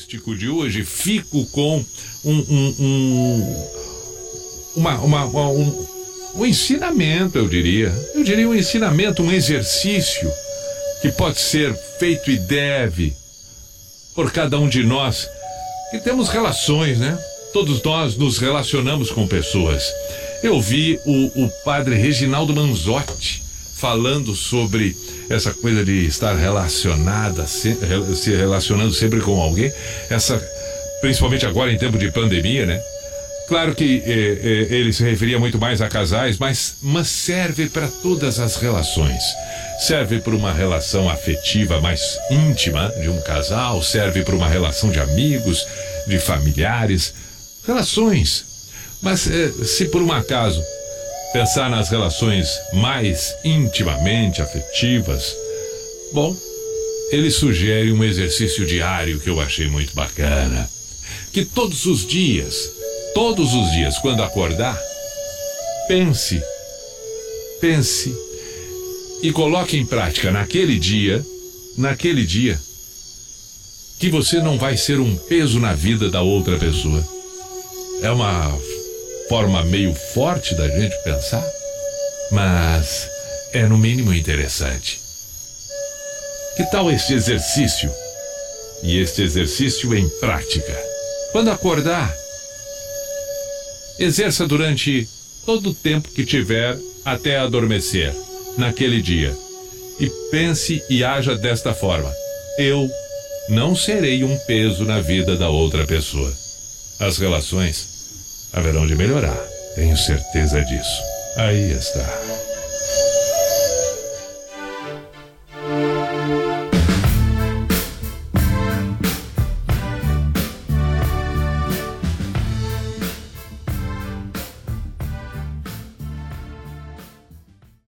místico de hoje, fico com um, um, um uma, uma, uma um, um ensinamento, eu diria. Eu diria um ensinamento, um exercício que pode ser feito e deve por cada um de nós que temos relações, né? Todos nós nos relacionamos com pessoas. Eu vi o, o padre Reginaldo Manzotti falando sobre essa coisa de estar relacionada, se, relacionando sempre com alguém, essa, principalmente agora em tempo de pandemia, né? Claro que eh, eh, ele se referia muito mais a casais, mas, mas serve para todas as relações. Serve para uma relação afetiva mais íntima de um casal, serve para uma relação de amigos, de familiares, relações. Mas eh, se por um acaso pensar nas relações mais intimamente afetivas, bom, ele sugere um exercício diário que eu achei muito bacana. Que todos os dias Todos os dias, quando acordar, pense, pense e coloque em prática naquele dia, naquele dia, que você não vai ser um peso na vida da outra pessoa. É uma forma meio forte da gente pensar, mas é no mínimo interessante. Que tal este exercício? E este exercício em prática. Quando acordar, Exerça durante todo o tempo que tiver até adormecer, naquele dia. E pense e haja desta forma: eu não serei um peso na vida da outra pessoa. As relações haverão de melhorar, tenho certeza disso. Aí está.